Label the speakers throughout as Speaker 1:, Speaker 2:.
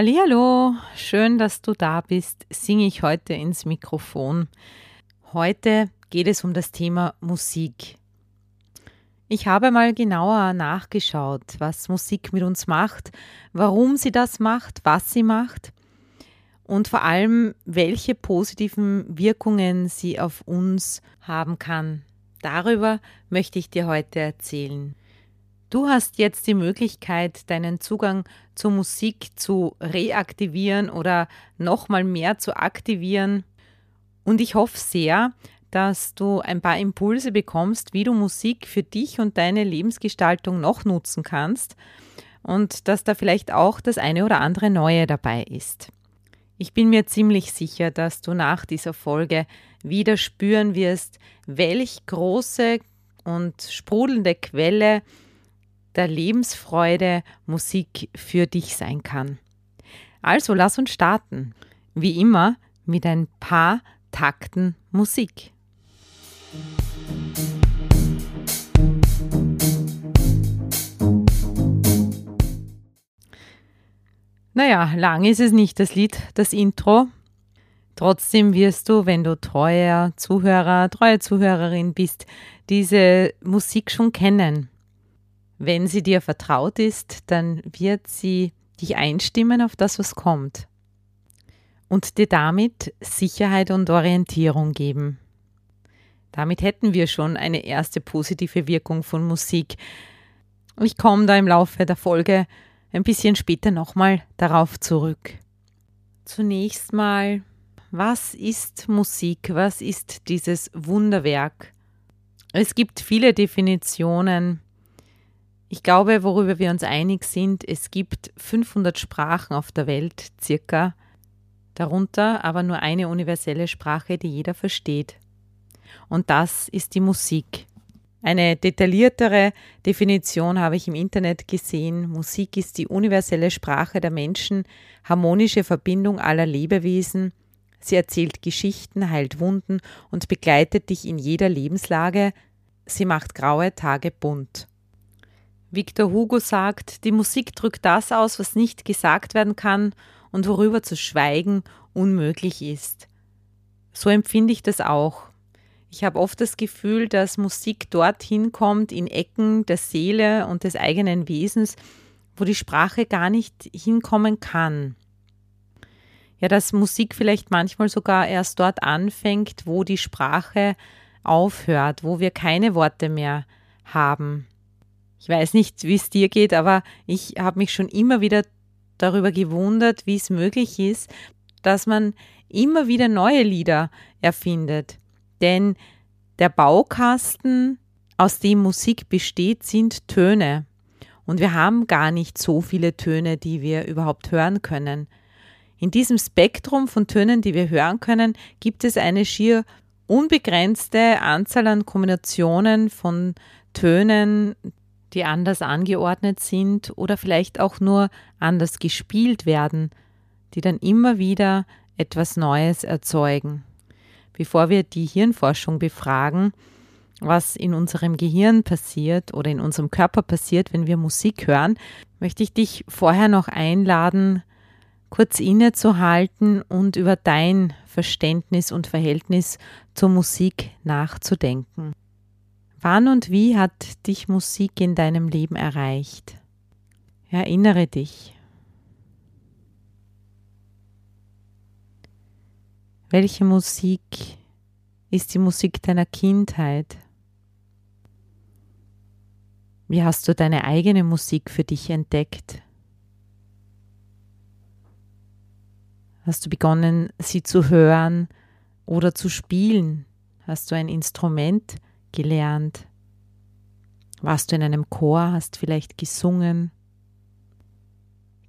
Speaker 1: Hallo, schön, dass du da bist. Singe ich heute ins Mikrofon. Heute geht es um das Thema Musik. Ich habe mal genauer nachgeschaut, was Musik mit uns macht, warum sie das macht, was sie macht und vor allem, welche positiven Wirkungen sie auf uns haben kann. Darüber möchte ich dir heute erzählen. Du hast jetzt die Möglichkeit, deinen Zugang zur Musik zu reaktivieren oder nochmal mehr zu aktivieren. Und ich hoffe sehr, dass du ein paar Impulse bekommst, wie du Musik für dich und deine Lebensgestaltung noch nutzen kannst und dass da vielleicht auch das eine oder andere Neue dabei ist. Ich bin mir ziemlich sicher, dass du nach dieser Folge wieder spüren wirst, welch große und sprudelnde Quelle der Lebensfreude Musik für dich sein kann. Also lass uns starten. Wie immer mit ein paar Takten Musik. Naja, lang ist es nicht, das Lied, das Intro. Trotzdem wirst du, wenn du treuer Zuhörer, treue Zuhörerin bist, diese Musik schon kennen. Wenn sie dir vertraut ist, dann wird sie dich einstimmen auf das, was kommt und dir damit Sicherheit und Orientierung geben. Damit hätten wir schon eine erste positive Wirkung von Musik. Ich komme da im Laufe der Folge ein bisschen später nochmal darauf zurück. Zunächst mal, was ist Musik? Was ist dieses Wunderwerk? Es gibt viele Definitionen. Ich glaube, worüber wir uns einig sind, es gibt 500 Sprachen auf der Welt circa, darunter aber nur eine universelle Sprache, die jeder versteht. Und das ist die Musik. Eine detailliertere Definition habe ich im Internet gesehen. Musik ist die universelle Sprache der Menschen, harmonische Verbindung aller Lebewesen. Sie erzählt Geschichten, heilt Wunden und begleitet dich in jeder Lebenslage. Sie macht graue Tage bunt. Victor Hugo sagt, die Musik drückt das aus, was nicht gesagt werden kann und worüber zu schweigen unmöglich ist. So empfinde ich das auch. Ich habe oft das Gefühl, dass Musik dorthin kommt, in Ecken der Seele und des eigenen Wesens, wo die Sprache gar nicht hinkommen kann. Ja, dass Musik vielleicht manchmal sogar erst dort anfängt, wo die Sprache aufhört, wo wir keine Worte mehr haben. Ich weiß nicht, wie es dir geht, aber ich habe mich schon immer wieder darüber gewundert, wie es möglich ist, dass man immer wieder neue Lieder erfindet. Denn der Baukasten, aus dem Musik besteht, sind Töne. Und wir haben gar nicht so viele Töne, die wir überhaupt hören können. In diesem Spektrum von Tönen, die wir hören können, gibt es eine schier unbegrenzte Anzahl an Kombinationen von Tönen, die anders angeordnet sind oder vielleicht auch nur anders gespielt werden, die dann immer wieder etwas Neues erzeugen. Bevor wir die Hirnforschung befragen, was in unserem Gehirn passiert oder in unserem Körper passiert, wenn wir Musik hören, möchte ich dich vorher noch einladen, kurz innezuhalten und über dein Verständnis und Verhältnis zur Musik nachzudenken. Wann und wie hat dich Musik in deinem Leben erreicht? Erinnere dich. Welche Musik ist die Musik deiner Kindheit? Wie hast du deine eigene Musik für dich entdeckt? Hast du begonnen, sie zu hören oder zu spielen? Hast du ein Instrument gelernt? Warst du in einem Chor, hast vielleicht gesungen?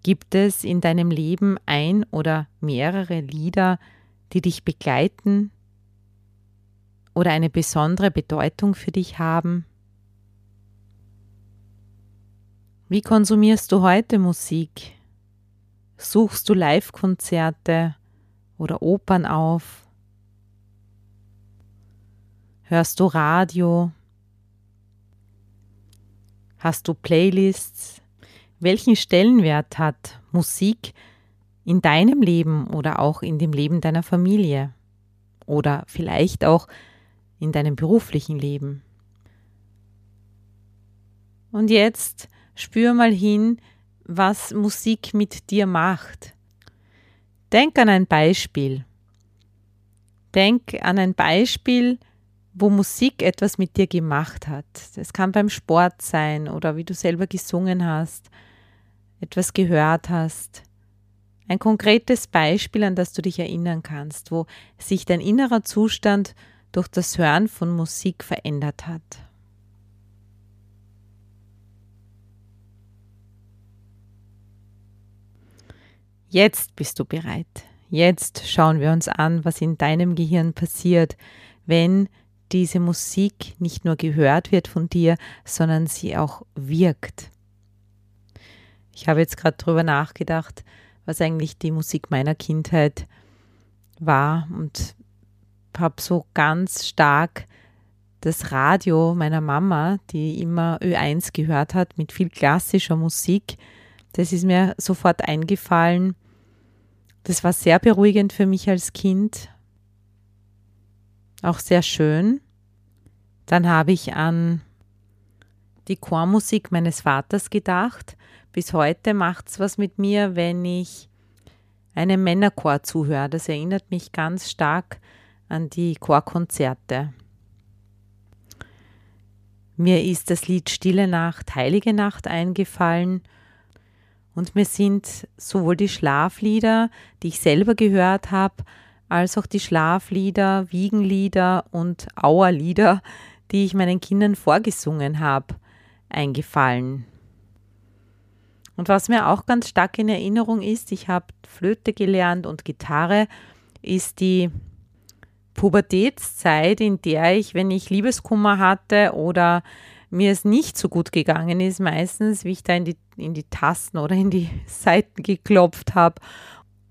Speaker 1: Gibt es in deinem Leben ein oder mehrere Lieder, die dich begleiten oder eine besondere Bedeutung für dich haben? Wie konsumierst du heute Musik? Suchst du Live-Konzerte oder Opern auf? Hörst du Radio? Hast du Playlists? Welchen Stellenwert hat Musik in deinem Leben oder auch in dem Leben deiner Familie? Oder vielleicht auch in deinem beruflichen Leben? Und jetzt spür mal hin, was Musik mit dir macht. Denk an ein Beispiel. Denk an ein Beispiel, wo Musik etwas mit dir gemacht hat. Es kann beim Sport sein oder wie du selber gesungen hast, etwas gehört hast. Ein konkretes Beispiel, an das du dich erinnern kannst, wo sich dein innerer Zustand durch das Hören von Musik verändert hat. Jetzt bist du bereit. Jetzt schauen wir uns an, was in deinem Gehirn passiert, wenn diese Musik nicht nur gehört wird von dir, sondern sie auch wirkt. Ich habe jetzt gerade darüber nachgedacht, was eigentlich die Musik meiner Kindheit war und habe so ganz stark das Radio meiner Mama, die immer Ö1 gehört hat, mit viel klassischer Musik. Das ist mir sofort eingefallen. Das war sehr beruhigend für mich als Kind, auch sehr schön. Dann habe ich an die Chormusik meines Vaters gedacht. Bis heute macht es was mit mir, wenn ich einem Männerchor zuhöre. Das erinnert mich ganz stark an die Chorkonzerte. Mir ist das Lied Stille Nacht, Heilige Nacht eingefallen und mir sind sowohl die Schlaflieder, die ich selber gehört habe, als auch die Schlaflieder, Wiegenlieder und Auerlieder, die ich meinen Kindern vorgesungen habe, eingefallen. Und was mir auch ganz stark in Erinnerung ist, ich habe Flöte gelernt und Gitarre, ist die Pubertätszeit, in der ich, wenn ich Liebeskummer hatte oder mir es nicht so gut gegangen ist, meistens, wie ich da in die, in die Tasten oder in die Seiten geklopft habe,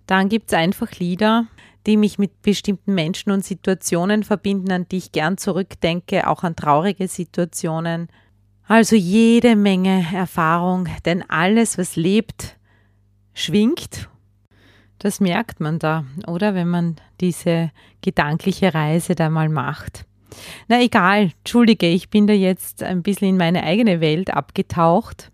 Speaker 1: dann gibt es einfach Lieder, die mich mit bestimmten Menschen und Situationen verbinden, an die ich gern zurückdenke, auch an traurige Situationen. Also jede Menge Erfahrung, denn alles, was lebt, schwingt. Das merkt man da, oder wenn man diese gedankliche Reise da mal macht. Na egal, entschuldige, ich bin da jetzt ein bisschen in meine eigene Welt abgetaucht.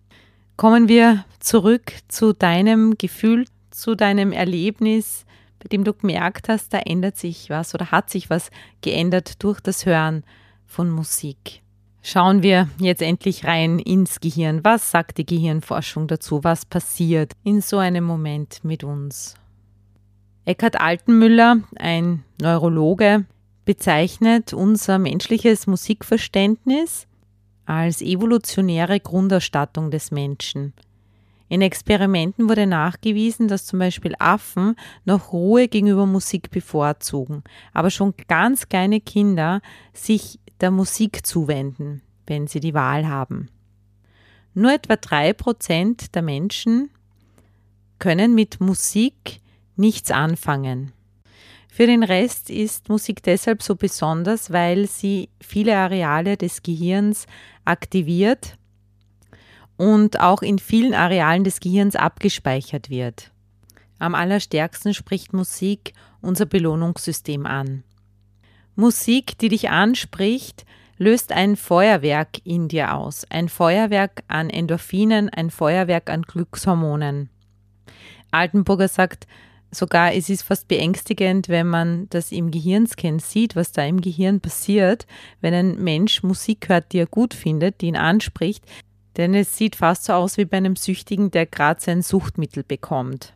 Speaker 1: Kommen wir zurück zu deinem Gefühl, zu deinem Erlebnis bei dem du gemerkt hast, da ändert sich was oder hat sich was geändert durch das Hören von Musik. Schauen wir jetzt endlich rein ins Gehirn. Was sagt die Gehirnforschung dazu? Was passiert in so einem Moment mit uns? Eckhard Altenmüller, ein Neurologe, bezeichnet unser menschliches Musikverständnis als evolutionäre Grunderstattung des Menschen. In Experimenten wurde nachgewiesen, dass zum Beispiel Affen noch Ruhe gegenüber Musik bevorzugen, aber schon ganz kleine Kinder sich der Musik zuwenden, wenn sie die Wahl haben. Nur etwa drei Prozent der Menschen können mit Musik nichts anfangen. Für den Rest ist Musik deshalb so besonders, weil sie viele Areale des Gehirns aktiviert und auch in vielen Arealen des Gehirns abgespeichert wird. Am allerstärksten spricht Musik unser Belohnungssystem an. Musik, die dich anspricht, löst ein Feuerwerk in dir aus, ein Feuerwerk an Endorphinen, ein Feuerwerk an Glückshormonen. Altenburger sagt sogar, es ist fast beängstigend, wenn man das im Gehirnscan sieht, was da im Gehirn passiert, wenn ein Mensch Musik hört, die er gut findet, die ihn anspricht, denn es sieht fast so aus wie bei einem Süchtigen, der gerade sein Suchtmittel bekommt.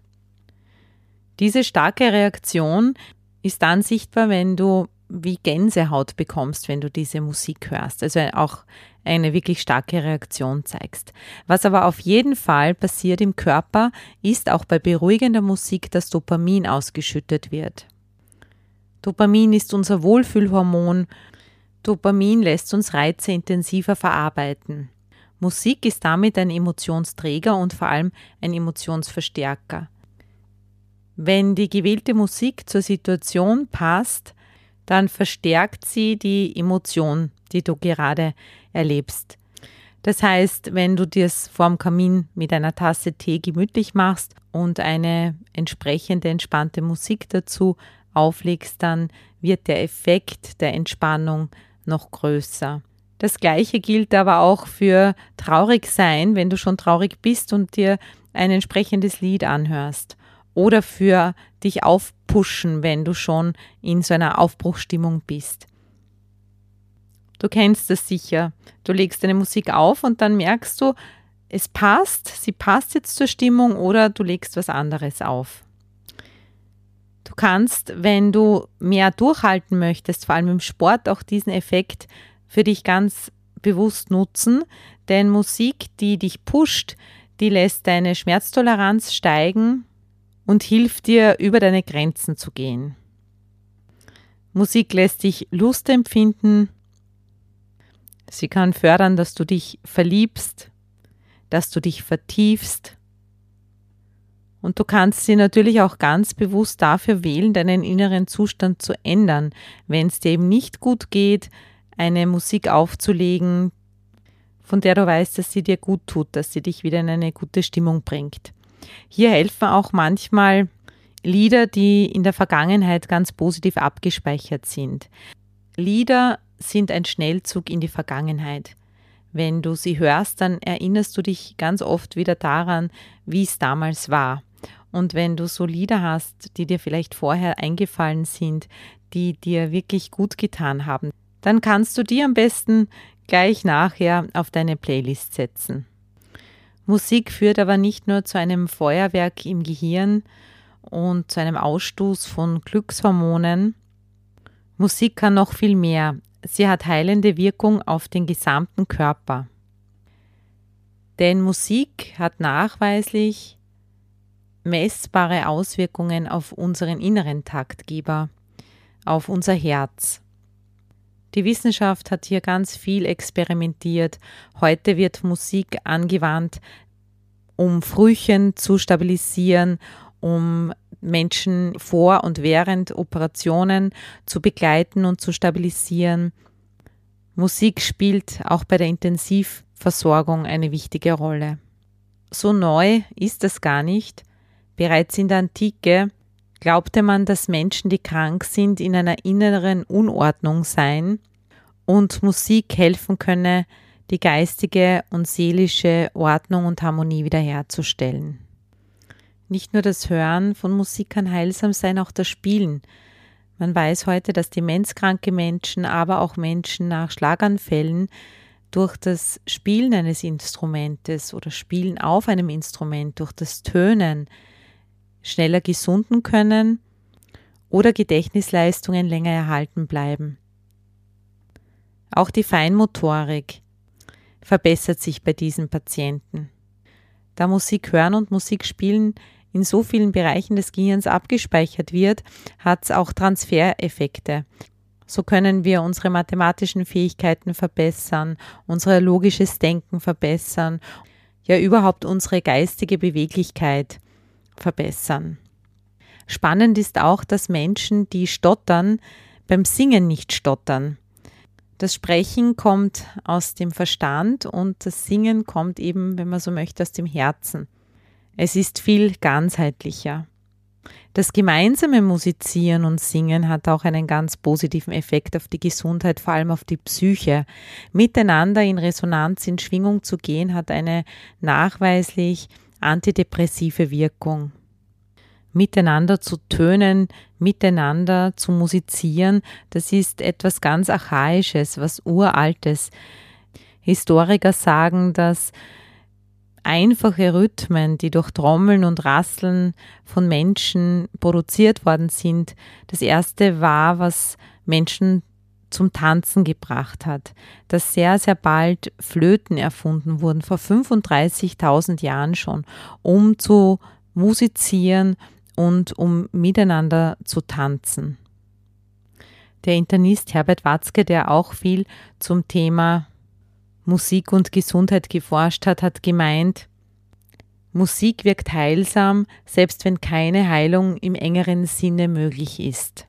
Speaker 1: Diese starke Reaktion ist dann sichtbar, wenn du wie Gänsehaut bekommst, wenn du diese Musik hörst. Also auch eine wirklich starke Reaktion zeigst. Was aber auf jeden Fall passiert im Körper, ist auch bei beruhigender Musik, dass Dopamin ausgeschüttet wird. Dopamin ist unser Wohlfühlhormon. Dopamin lässt uns Reize intensiver verarbeiten. Musik ist damit ein Emotionsträger und vor allem ein Emotionsverstärker. Wenn die gewählte Musik zur Situation passt, dann verstärkt sie die Emotion, die du gerade erlebst. Das heißt, wenn du dir es vorm Kamin mit einer Tasse Tee gemütlich machst und eine entsprechende entspannte Musik dazu auflegst, dann wird der Effekt der Entspannung noch größer. Das gleiche gilt aber auch für traurig sein, wenn du schon traurig bist und dir ein entsprechendes Lied anhörst. Oder für dich aufpushen, wenn du schon in so einer Aufbruchstimmung bist. Du kennst das sicher. Du legst deine Musik auf und dann merkst du, es passt, sie passt jetzt zur Stimmung oder du legst was anderes auf. Du kannst, wenn du mehr durchhalten möchtest, vor allem im Sport, auch diesen Effekt für dich ganz bewusst nutzen, denn Musik, die dich pusht, die lässt deine Schmerztoleranz steigen und hilft dir, über deine Grenzen zu gehen. Musik lässt dich Lust empfinden, Sie kann fördern, dass du dich verliebst, dass du dich vertiefst. Und du kannst sie natürlich auch ganz bewusst dafür wählen, deinen inneren Zustand zu ändern, wenn es dir eben nicht gut geht, eine Musik aufzulegen, von der du weißt, dass sie dir gut tut, dass sie dich wieder in eine gute Stimmung bringt. Hier helfen auch manchmal Lieder, die in der Vergangenheit ganz positiv abgespeichert sind. Lieder sind ein Schnellzug in die Vergangenheit. Wenn du sie hörst, dann erinnerst du dich ganz oft wieder daran, wie es damals war. Und wenn du so Lieder hast, die dir vielleicht vorher eingefallen sind, die dir wirklich gut getan haben, dann kannst du die am besten gleich nachher auf deine Playlist setzen. Musik führt aber nicht nur zu einem Feuerwerk im Gehirn und zu einem Ausstoß von Glückshormonen. Musik kann noch viel mehr. Sie hat heilende Wirkung auf den gesamten Körper. Denn Musik hat nachweislich messbare Auswirkungen auf unseren inneren Taktgeber, auf unser Herz. Die Wissenschaft hat hier ganz viel experimentiert. Heute wird Musik angewandt, um Frühchen zu stabilisieren, um Menschen vor und während Operationen zu begleiten und zu stabilisieren. Musik spielt auch bei der Intensivversorgung eine wichtige Rolle. So neu ist es gar nicht. Bereits in der Antike glaubte man, dass Menschen, die krank sind, in einer inneren Unordnung seien und Musik helfen könne, die geistige und seelische Ordnung und Harmonie wiederherzustellen. Nicht nur das Hören von Musik kann heilsam sein, auch das Spielen. Man weiß heute, dass demenzkranke Menschen, aber auch Menschen nach Schlaganfällen durch das Spielen eines Instrumentes oder Spielen auf einem Instrument, durch das Tönen schneller gesunden können oder Gedächtnisleistungen länger erhalten bleiben. Auch die Feinmotorik verbessert sich bei diesen Patienten. Da Musik hören und Musik spielen in so vielen Bereichen des Gehirns abgespeichert wird, hat es auch Transfereffekte. So können wir unsere mathematischen Fähigkeiten verbessern, unser logisches Denken verbessern, ja überhaupt unsere geistige Beweglichkeit verbessern. Spannend ist auch, dass Menschen, die stottern, beim Singen nicht stottern. Das Sprechen kommt aus dem Verstand und das Singen kommt eben, wenn man so möchte, aus dem Herzen. Es ist viel ganzheitlicher. Das gemeinsame Musizieren und Singen hat auch einen ganz positiven Effekt auf die Gesundheit, vor allem auf die Psyche. Miteinander in Resonanz, in Schwingung zu gehen, hat eine nachweislich antidepressive Wirkung. Miteinander zu tönen, miteinander zu musizieren, das ist etwas ganz Archaisches, was Uraltes. Historiker sagen, dass einfache Rhythmen, die durch Trommeln und Rasseln von Menschen produziert worden sind. Das erste war, was Menschen zum Tanzen gebracht hat, dass sehr, sehr bald Flöten erfunden wurden, vor 35.000 Jahren schon, um zu musizieren und um miteinander zu tanzen. Der Internist Herbert Watzke, der auch viel zum Thema Musik und Gesundheit geforscht hat, hat gemeint, Musik wirkt heilsam, selbst wenn keine Heilung im engeren Sinne möglich ist.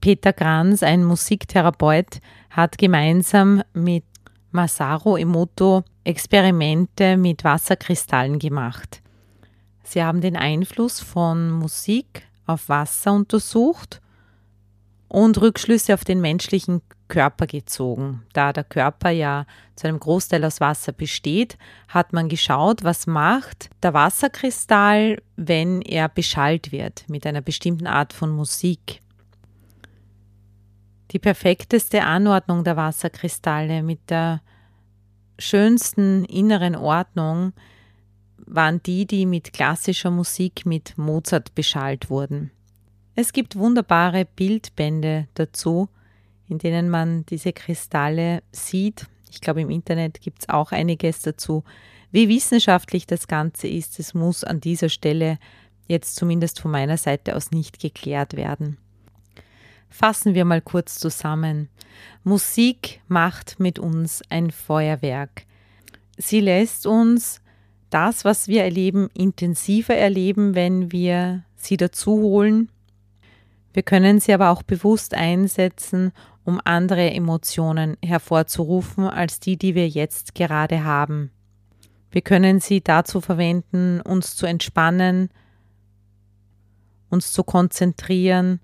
Speaker 1: Peter Kranz, ein Musiktherapeut, hat gemeinsam mit Masaru Emoto Experimente mit Wasserkristallen gemacht. Sie haben den Einfluss von Musik auf Wasser untersucht und Rückschlüsse auf den menschlichen Körper gezogen. Da der Körper ja zu einem Großteil aus Wasser besteht, hat man geschaut, was macht der Wasserkristall, wenn er beschallt wird mit einer bestimmten Art von Musik die perfekteste Anordnung der Wasserkristalle mit der schönsten inneren Ordnung waren die, die mit klassischer Musik mit Mozart beschallt wurden. Es gibt wunderbare Bildbände dazu, in denen man diese Kristalle sieht. Ich glaube, im Internet gibt es auch einiges dazu. Wie wissenschaftlich das Ganze ist, es muss an dieser Stelle jetzt zumindest von meiner Seite aus nicht geklärt werden. Fassen wir mal kurz zusammen. Musik macht mit uns ein Feuerwerk. Sie lässt uns das, was wir erleben, intensiver erleben, wenn wir sie dazu holen. Wir können sie aber auch bewusst einsetzen, um andere Emotionen hervorzurufen als die, die wir jetzt gerade haben. Wir können sie dazu verwenden, uns zu entspannen, uns zu konzentrieren,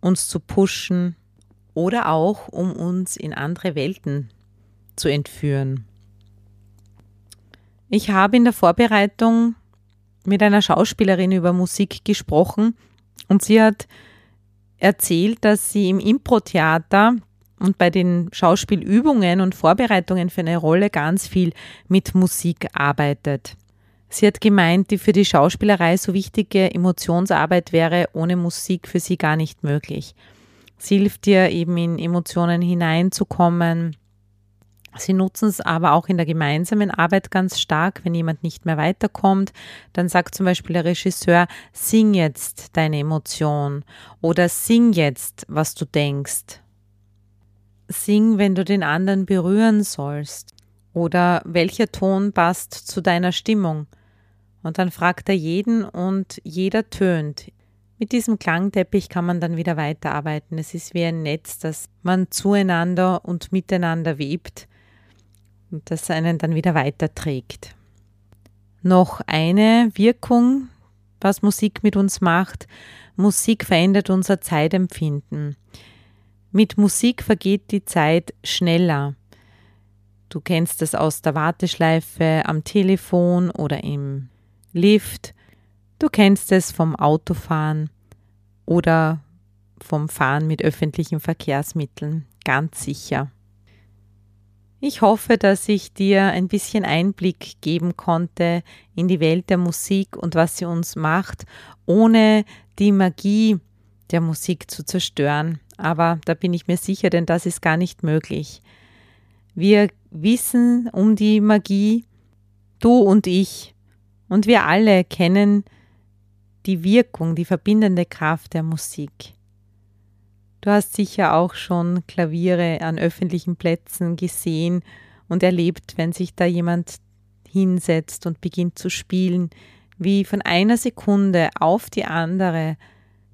Speaker 1: uns zu pushen oder auch um uns in andere Welten zu entführen. Ich habe in der Vorbereitung mit einer Schauspielerin über Musik gesprochen und sie hat erzählt, dass sie im Impro-Theater und bei den Schauspielübungen und Vorbereitungen für eine Rolle ganz viel mit Musik arbeitet. Sie hat gemeint, die für die Schauspielerei so wichtige Emotionsarbeit wäre ohne Musik für sie gar nicht möglich. Sie hilft dir eben in Emotionen hineinzukommen. Sie nutzen es aber auch in der gemeinsamen Arbeit ganz stark, wenn jemand nicht mehr weiterkommt. Dann sagt zum Beispiel der Regisseur, sing jetzt deine Emotion oder sing jetzt, was du denkst. Sing, wenn du den anderen berühren sollst. Oder welcher Ton passt zu deiner Stimmung? Und dann fragt er jeden und jeder tönt. Mit diesem Klangteppich kann man dann wieder weiterarbeiten. Es ist wie ein Netz, das man zueinander und miteinander webt und das einen dann wieder weiterträgt. Noch eine Wirkung, was Musik mit uns macht. Musik verändert unser Zeitempfinden. Mit Musik vergeht die Zeit schneller. Du kennst es aus der Warteschleife am Telefon oder im Lift. Du kennst es vom Autofahren oder vom Fahren mit öffentlichen Verkehrsmitteln, ganz sicher. Ich hoffe, dass ich dir ein bisschen Einblick geben konnte in die Welt der Musik und was sie uns macht, ohne die Magie der Musik zu zerstören. Aber da bin ich mir sicher, denn das ist gar nicht möglich. Wir wissen um die Magie, du und ich, und wir alle kennen die Wirkung, die verbindende Kraft der Musik. Du hast sicher auch schon Klaviere an öffentlichen Plätzen gesehen und erlebt, wenn sich da jemand hinsetzt und beginnt zu spielen, wie von einer Sekunde auf die andere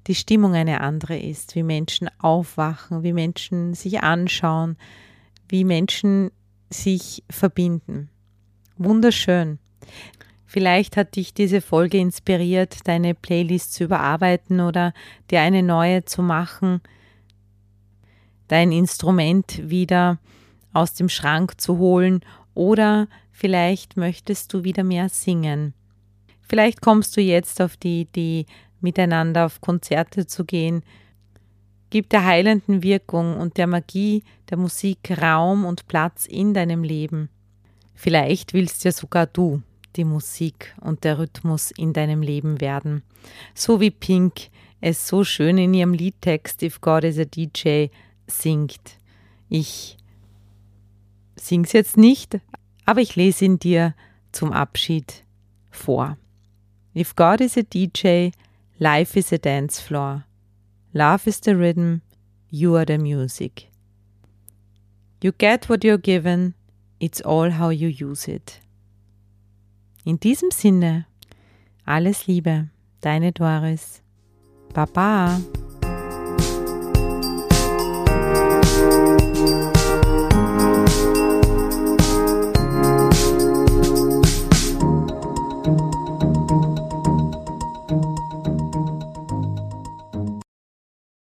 Speaker 1: die Stimmung eine andere ist, wie Menschen aufwachen, wie Menschen sich anschauen, wie Menschen sich verbinden. Wunderschön. Vielleicht hat dich diese Folge inspiriert, deine Playlist zu überarbeiten oder dir eine neue zu machen, dein Instrument wieder aus dem Schrank zu holen oder vielleicht möchtest du wieder mehr singen. Vielleicht kommst du jetzt auf die Idee, miteinander auf Konzerte zu gehen. Gib der heilenden Wirkung und der Magie der Musik Raum und Platz in deinem Leben. Vielleicht willst ja sogar du die Musik und der Rhythmus in deinem Leben werden. So wie Pink es so schön in ihrem Liedtext If God is a DJ singt. Ich sing's jetzt nicht, aber ich lese ihn dir zum Abschied vor. If God is a DJ, life is a dance floor. Love is the rhythm, you are the music. You get what you're given, it's all how you use it. In diesem Sinne, alles Liebe, deine Doris. Baba.